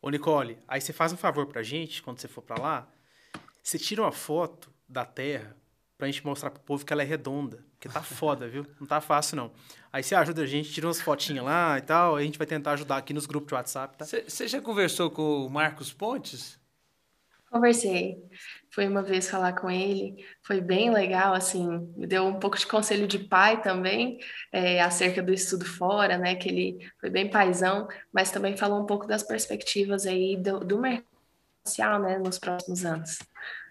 Ô Nicole, aí você faz um favor para a gente, quando você for para lá, você tira uma foto da Terra para a gente mostrar para o povo que ela é redonda, porque tá foda, viu? Não tá fácil não. Aí você ajuda a gente, tira umas fotinhas lá e tal, a gente vai tentar ajudar aqui nos grupos de WhatsApp, tá? Você já conversou com o Marcos Pontes? Conversei. Fui uma vez falar com ele, foi bem legal, assim, me deu um pouco de conselho de pai também, é, acerca do estudo fora, né, que ele foi bem paisão, mas também falou um pouco das perspectivas aí do, do mercado social, né, nos próximos anos.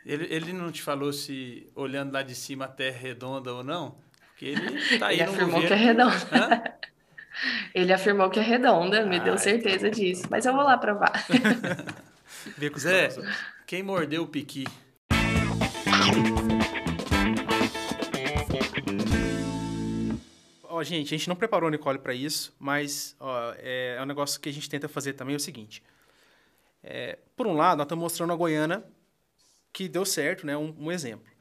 Ele, ele não te falou se, olhando lá de cima, a Terra é redonda ou não? Porque ele tá aí ele afirmou governo... que é redonda. ele afirmou que é redonda, me ah, deu certeza então... disso, mas eu vou lá provar. Zé, quem mordeu o piqui? Ó, gente, a gente não preparou a Nicole para isso, mas ó, é, é, um negócio que a gente tenta fazer também é o seguinte. É, por um lado, nós estamos mostrando a Goiânia que deu certo, né? Um, um, exemplo.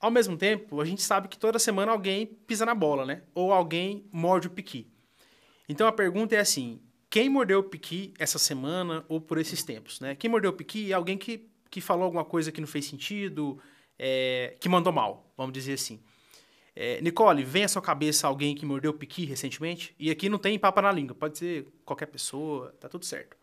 Ao mesmo tempo, a gente sabe que toda semana alguém pisa na bola, né? Ou alguém morde o piqui. Então a pergunta é assim: quem mordeu o piqui essa semana ou por esses tempos, né? Quem mordeu o piqui é alguém que que falou alguma coisa que não fez sentido, é, que mandou mal, vamos dizer assim. É, Nicole, vem à sua cabeça alguém que mordeu o piqui recentemente? E aqui não tem papo na língua, pode ser qualquer pessoa, tá tudo certo.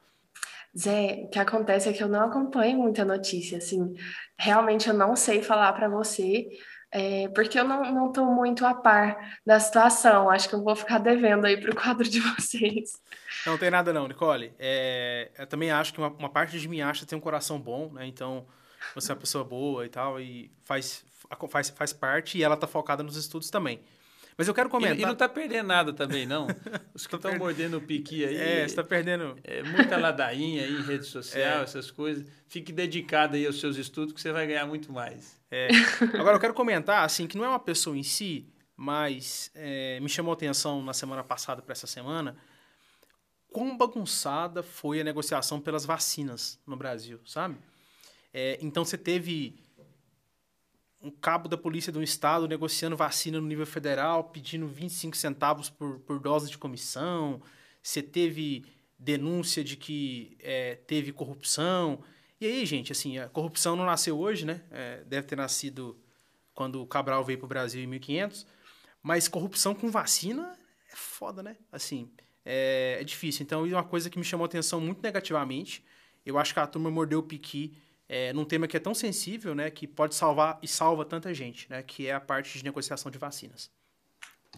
Zé, o que acontece é que eu não acompanho muita notícia, assim, realmente eu não sei falar para você, é, porque eu não, não tô muito a par da situação, acho que eu vou ficar devendo aí pro quadro de vocês. Não tem nada não, Nicole. É, eu também acho que uma, uma, parte de mim acha ter um coração bom, né? Então, você é uma pessoa boa e tal, e faz, faz, faz parte, e ela tá focada nos estudos também. Mas eu quero comentar... E, e não tá perdendo nada também, não. Os que estão per... mordendo o piqui aí... É, você tá perdendo... É, muita ladainha aí em rede social, é. essas coisas. Fique dedicado aí aos seus estudos que você vai ganhar muito mais. É. Agora, eu quero comentar, assim, que não é uma pessoa em si, mas é, me chamou a atenção na semana passada para essa semana quão bagunçada foi a negociação pelas vacinas no Brasil, sabe? É, então você teve um cabo da polícia de um estado negociando vacina no nível federal, pedindo 25 centavos por, por dose de comissão. Você teve denúncia de que é, teve corrupção. E aí, gente, assim, a corrupção não nasceu hoje, né? É, deve ter nascido quando o Cabral veio para o Brasil em 1500. Mas corrupção com vacina é foda, né? Assim, é, é difícil. Então, é uma coisa que me chamou atenção muito negativamente. Eu acho que a turma mordeu o piqui é, num tema que é tão sensível, né, que pode salvar e salva tanta gente, né, que é a parte de negociação de vacinas.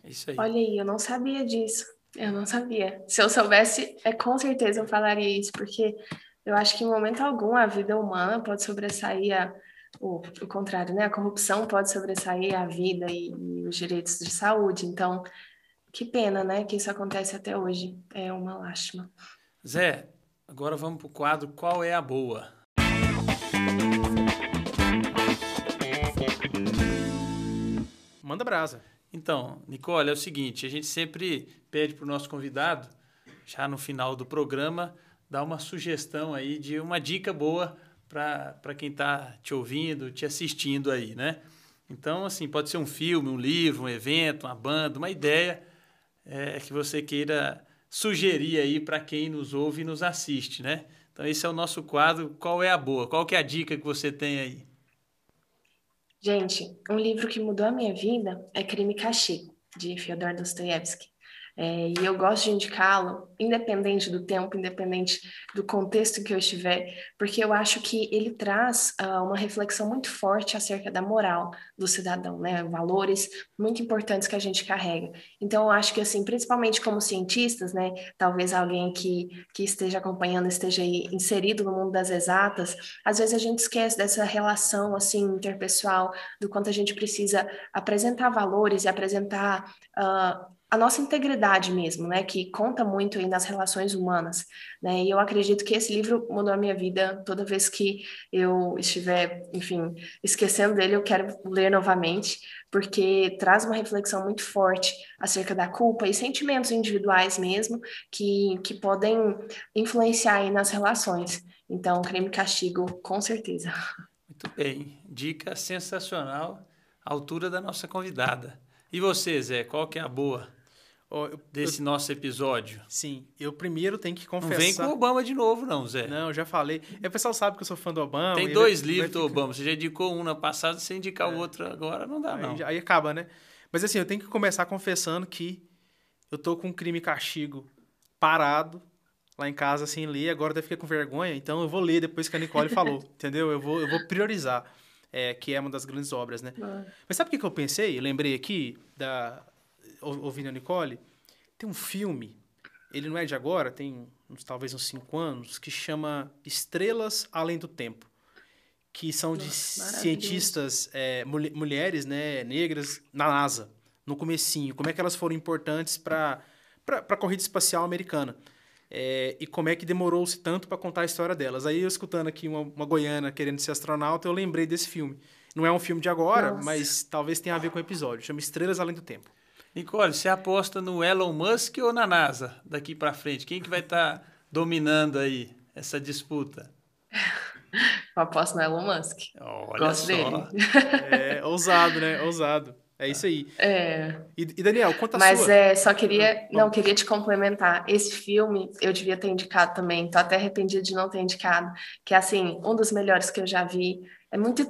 É isso aí. Olha aí, eu não sabia disso. Eu não sabia. Se eu soubesse, é com certeza eu falaria isso, porque eu acho que em momento algum a vida humana pode sobressair a, o, o contrário, né? A corrupção pode sobressair a vida e, e os direitos de saúde. Então, que pena, né, que isso acontece até hoje. É uma lástima. Zé, agora vamos para o quadro Qual é a Boa? Manda brasa. Então, Nicole, é o seguinte: a gente sempre pede para o nosso convidado, já no final do programa, dar uma sugestão aí de uma dica boa para quem está te ouvindo, te assistindo aí, né? Então, assim, pode ser um filme, um livro, um evento, uma banda, uma ideia é, que você queira sugerir aí para quem nos ouve e nos assiste, né? Então, esse é o nosso quadro. Qual é a boa? Qual que é a dica que você tem aí? Gente, um livro que mudou a minha vida é Crime e Castigo, de Fyodor Dostoiévski. É, e eu gosto de indicá-lo, independente do tempo, independente do contexto que eu estiver, porque eu acho que ele traz uh, uma reflexão muito forte acerca da moral do cidadão, né? Valores muito importantes que a gente carrega. Então, eu acho que, assim, principalmente como cientistas, né? Talvez alguém que, que esteja acompanhando esteja inserido no mundo das exatas, às vezes a gente esquece dessa relação, assim, interpessoal, do quanto a gente precisa apresentar valores e apresentar. Uh, a nossa integridade mesmo, né, que conta muito aí nas relações humanas, né, e eu acredito que esse livro mudou a minha vida toda vez que eu estiver, enfim, esquecendo dele, eu quero ler novamente, porque traz uma reflexão muito forte acerca da culpa e sentimentos individuais mesmo, que, que podem influenciar aí nas relações. Então, crime e castigo, com certeza. Muito bem, dica sensacional, altura da nossa convidada. E você, Zé, qual que é a boa? eu, desse eu, nosso episódio. Sim, eu primeiro tenho que confessar. Não vem com o Obama de novo, não, Zé. Não, eu já falei. E o pessoal sabe que eu sou fã do Obama. Tem dois vai, livros vai do Obama. Você já indicou um na passada, se indicar é. o outro agora, não dá, aí, não. Aí acaba, né? Mas assim, eu tenho que começar confessando que eu tô com um crime e castigo parado lá em casa sem ler, agora deve ficar com vergonha, então eu vou ler depois que a Nicole falou, entendeu? Eu vou, eu vou priorizar, é, que é uma das grandes obras, né? Mas sabe o que, que eu pensei? Eu lembrei aqui da ouvindo a Nicole, tem um filme, ele não é de agora, tem uns, talvez uns cinco anos, que chama Estrelas Além do Tempo, que são de cientistas, é, mul mulheres né, negras, na NASA, no comecinho, como é que elas foram importantes para a corrida espacial americana. É, e como é que demorou-se tanto para contar a história delas. Aí eu escutando aqui uma, uma, goiana querendo ser astronauta, eu lembrei desse filme. Não é um filme de agora, Nossa. mas talvez tenha a ver com o episódio. Chama Estrelas Além do Tempo. Nicole, você aposta no Elon Musk ou na NASA daqui para frente? Quem que vai estar tá dominando aí essa disputa? Eu aposto no Elon Musk. Olha Gosto só. dele. É, ousado, né? Ousado. É isso aí. É. E, e Daniel, conta a Mas sua. é, só queria, não, queria te complementar. Esse filme eu devia ter indicado também, tô até arrependida de não ter indicado, que é assim, um dos melhores que eu já vi. É muito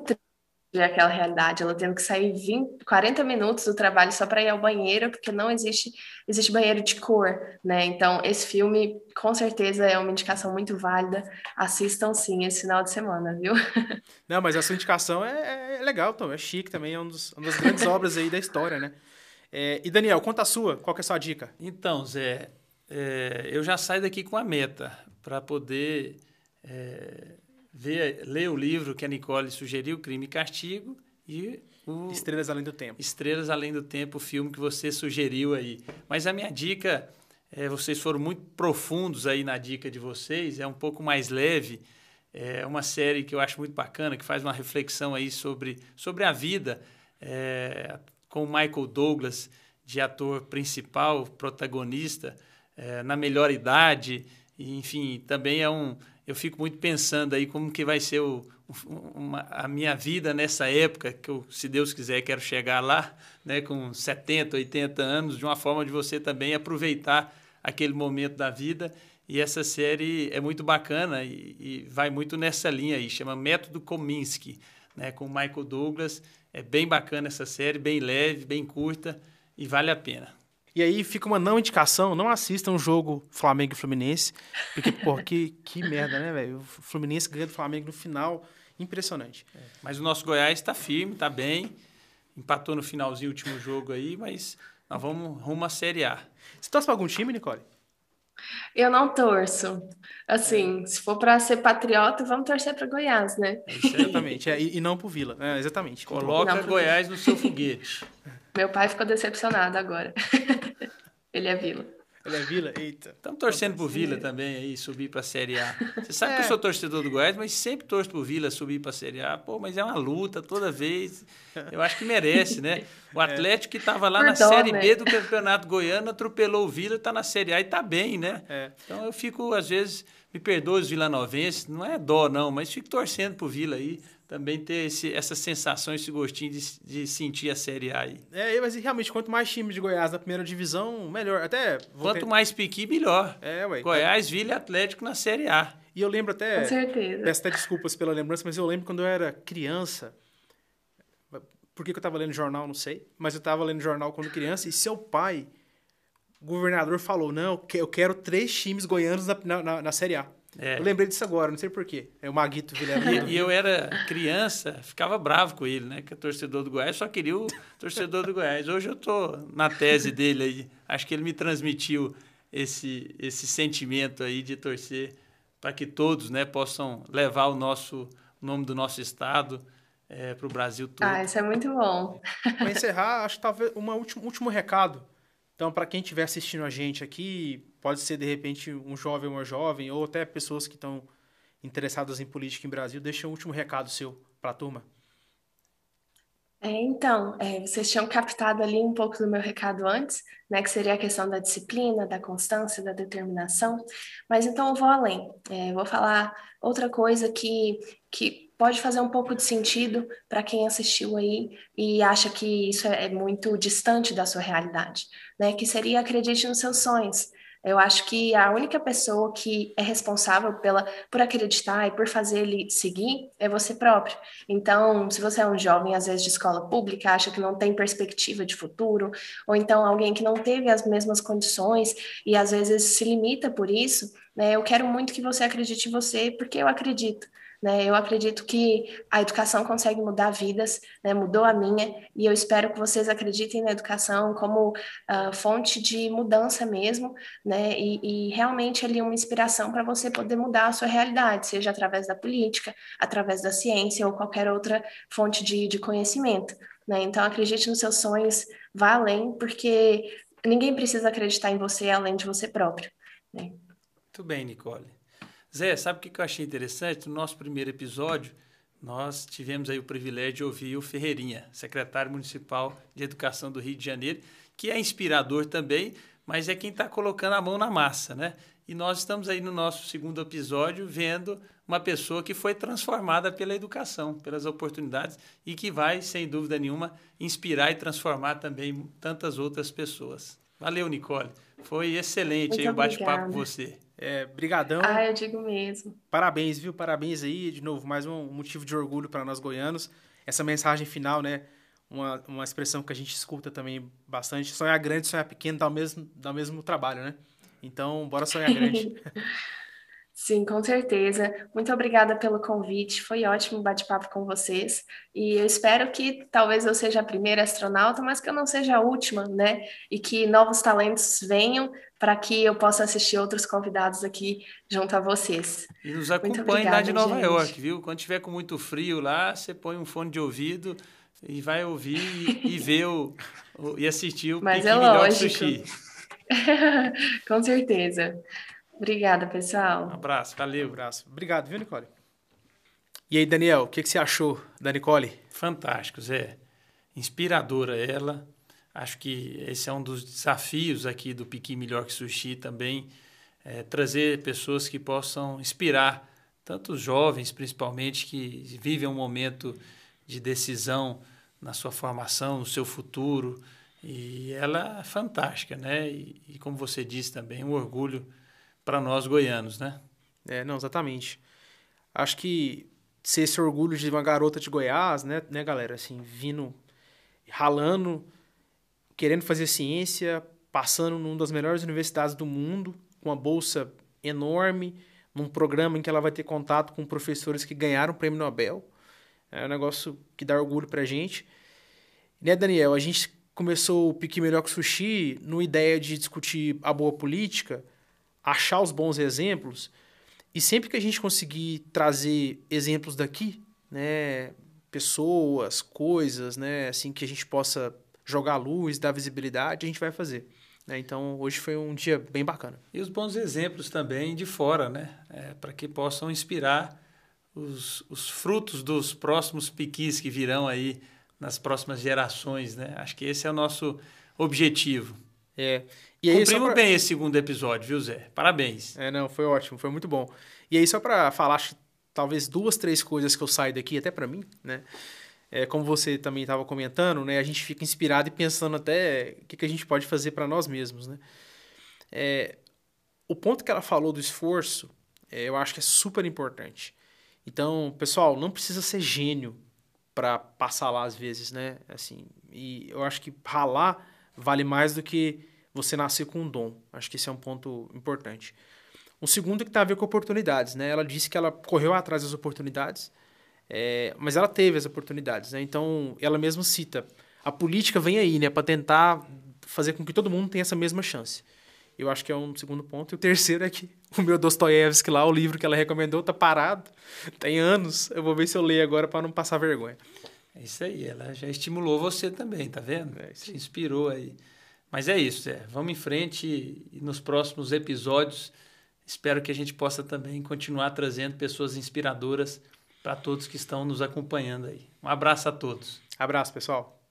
aquela realidade, ela tendo que sair 20, 40 minutos do trabalho só para ir ao banheiro, porque não existe existe banheiro de cor, né? Então, esse filme com certeza é uma indicação muito válida. Assistam sim esse final de semana, viu? Não, mas a sua indicação é, é legal, Tom, é chique também, é um dos, uma das grandes obras aí da história, né? É, e Daniel, conta a sua, qual que é a sua dica? Então, Zé, é, eu já saio daqui com a meta para poder é, ver, ler o livro que a Nicole sugeriu, Crime e Castigo, e o Estrelas Além do Tempo. Estrelas Além do Tempo, o filme que você sugeriu aí. Mas a minha dica, é, vocês foram muito profundos aí na dica de vocês, é um pouco mais leve. É uma série que eu acho muito bacana, que faz uma reflexão aí sobre, sobre a vida, é, com o Michael Douglas de ator principal, protagonista, é, na melhor idade. Enfim, também é um, eu fico muito pensando aí como que vai ser o, uma, a minha vida nessa época, que eu, se Deus quiser, quero chegar lá, né, com 70, 80 anos, de uma forma de você também aproveitar aquele momento da vida. E essa série é muito bacana e, e vai muito nessa linha aí, chama Método Kominsky, né, com Michael Douglas. É bem bacana essa série, bem leve, bem curta e vale a pena. E aí fica uma não indicação, não assistam o jogo Flamengo e Fluminense, porque, pô, que, que merda, né, velho? O Fluminense ganha do Flamengo no final, impressionante. É, mas o nosso Goiás está firme, está bem, empatou no finalzinho o último jogo aí, mas nós vamos rumo à Série A. Você torce para algum time, Nicole? Eu não torço. Assim, é. se for para ser patriota, vamos torcer para Goiás, né? É exatamente, é, e, e, não para o Vila. É, exatamente. Coloca Goiás no seu foguete. Meu pai ficou decepcionado agora. Ele é Vila. Ele é Vila? Eita. Estamos torcendo pro Vila também aí, subir para a Série A. Você sabe é. que eu sou torcedor do Goiás, mas sempre torço pro Vila subir para a Série A. Pô, mas é uma luta toda vez. Eu acho que merece, né? O é. Atlético que estava lá Por na dó, Série né? B do Campeonato Goiano atropelou o Vila, está na Série A e está bem, né? É. Então eu fico, às vezes, me perdoe os vilanovenses, não é dó não, mas fico torcendo pro Vila aí, também ter esse, essa sensação, esse gostinho de, de sentir a Série A aí. É, mas realmente, quanto mais time de Goiás na primeira divisão, melhor. Até Quanto ter... mais piqui, melhor. É, ué. Goiás, Vila e Atlético na Série A. E eu lembro até... Com certeza. Peço até desculpas pela lembrança, mas eu lembro quando eu era criança... Por que, que eu estava lendo jornal, não sei. Mas eu estava lendo jornal quando criança e seu pai, governador, falou, não, eu quero três times goianos na, na, na Série A. É. Eu lembrei disso agora, não sei porquê. É o Maguito Vilhena. E, e eu era criança, ficava bravo com ele, né? Que é torcedor do Goiás, só queria o torcedor do Goiás. Hoje eu tô na tese dele aí. Acho que ele me transmitiu esse, esse sentimento aí de torcer para que todos né, possam levar o nosso o nome do nosso estado é, para o Brasil todo. Ah, isso é muito bom. Para encerrar, acho que talvez um último, último recado. Então, para quem estiver assistindo a gente aqui, Pode ser, de repente, um jovem ou uma jovem, ou até pessoas que estão interessadas em política em Brasil. Deixa um último recado seu para a turma. É, então, é, vocês tinham captado ali um pouco do meu recado antes, né, que seria a questão da disciplina, da constância, da determinação, mas então eu vou além. É, vou falar outra coisa que, que pode fazer um pouco de sentido para quem assistiu aí e acha que isso é, é muito distante da sua realidade, né, que seria acredite nos seus sonhos. Eu acho que a única pessoa que é responsável pela, por acreditar e por fazer ele seguir é você próprio. Então, se você é um jovem, às vezes, de escola pública, acha que não tem perspectiva de futuro, ou então alguém que não teve as mesmas condições e às vezes se limita por isso, né, eu quero muito que você acredite em você, porque eu acredito. Né? Eu acredito que a educação consegue mudar vidas, né? mudou a minha, e eu espero que vocês acreditem na educação como uh, fonte de mudança mesmo, né? e, e realmente ali uma inspiração para você poder mudar a sua realidade, seja através da política, através da ciência ou qualquer outra fonte de, de conhecimento. Né? Então, acredite nos seus sonhos, vá além, porque ninguém precisa acreditar em você além de você próprio. Né? Muito bem, Nicole. Zé, sabe o que eu achei interessante? No nosso primeiro episódio, nós tivemos aí o privilégio de ouvir o Ferreirinha, secretário municipal de Educação do Rio de Janeiro, que é inspirador também, mas é quem está colocando a mão na massa, né? E nós estamos aí no nosso segundo episódio vendo uma pessoa que foi transformada pela educação, pelas oportunidades e que vai, sem dúvida nenhuma, inspirar e transformar também tantas outras pessoas. Valeu, Nicole. Foi excelente aí o bate-papo com você. É, brigadão. Ah, eu digo mesmo. Parabéns, viu? Parabéns aí, de novo, mais um motivo de orgulho para nós goianos. Essa mensagem final, né? Uma, uma expressão que a gente escuta também bastante. Sonhar grande, sonhar pequeno dá o mesmo, dá o mesmo trabalho, né? Então, bora sonhar grande. Sim, com certeza. Muito obrigada pelo convite. Foi ótimo bate-papo com vocês. E eu espero que talvez eu seja a primeira astronauta, mas que eu não seja a última, né? E que novos talentos venham para que eu possa assistir outros convidados aqui junto a vocês. E nos acompanhe lá de Nova gente. York, viu? Quando tiver com muito frio lá, você põe um fone de ouvido e vai ouvir e, e ver o, o, e assistir o Mas é lógico. Sushi. com certeza. Obrigada, pessoal. Um abraço, valeu. Um abraço. Obrigado, viu, Nicole? E aí, Daniel, o que, que você achou da Nicole? Fantástico, Zé. Inspiradora ela. Acho que esse é um dos desafios aqui do Piqui Melhor que Sushi também, é trazer pessoas que possam inspirar, tanto os jovens, principalmente, que vivem um momento de decisão na sua formação, no seu futuro. E ela é fantástica, né? E, e como você disse também, um orgulho para nós goianos, né? É, não, exatamente. Acho que ser esse orgulho de uma garota de Goiás, né, né, galera, assim, vindo ralando, querendo fazer ciência, passando numa das melhores universidades do mundo, com uma bolsa enorme, num programa em que ela vai ter contato com professores que ganharam o prêmio Nobel. É um negócio que dá orgulho pra gente. Né, Daniel? A gente começou o Pique Melhor que Sushi numa ideia de discutir a boa política, achar os bons exemplos. E sempre que a gente conseguir trazer exemplos daqui, né, pessoas, coisas, né, assim que a gente possa jogar luz, dar visibilidade, a gente vai fazer. Né? Então, hoje foi um dia bem bacana. E os bons exemplos também de fora, né? É, para que possam inspirar os, os frutos dos próximos piquis que virão aí nas próximas gerações, né? Acho que esse é o nosso objetivo É. E aí, Cumprimos pra... bem esse segundo episódio, viu, Zé? Parabéns. É, não, foi ótimo, foi muito bom. E aí, só para falar, acho, talvez duas, três coisas que eu saio daqui, até para mim, né? É, como você também estava comentando, né? A gente fica inspirado e pensando até o que, que a gente pode fazer para nós mesmos, né? É, o ponto que ela falou do esforço, é, eu acho que é super importante. Então, pessoal, não precisa ser gênio para passar lá às vezes, né? Assim, e eu acho que ralar vale mais do que você nascer com um dom. Acho que esse é um ponto importante. Um segundo que tem a ver com oportunidades, né? Ela disse que ela correu atrás das oportunidades, é, mas ela teve as oportunidades, né? Então, ela mesma cita, a política vem aí, né? Para tentar fazer com que todo mundo tenha essa mesma chance. Eu acho que é um segundo ponto. E o terceiro é que o meu Dostoiévski lá, o livro que ela recomendou, tá parado. Tem anos. Eu vou ver se eu leio agora para não passar vergonha. É isso aí. Ela já estimulou você também, tá vendo? É Se inspirou aí. Mas é isso, é. Vamos em frente e nos próximos episódios espero que a gente possa também continuar trazendo pessoas inspiradoras para todos que estão nos acompanhando aí. Um abraço a todos. Abraço, pessoal.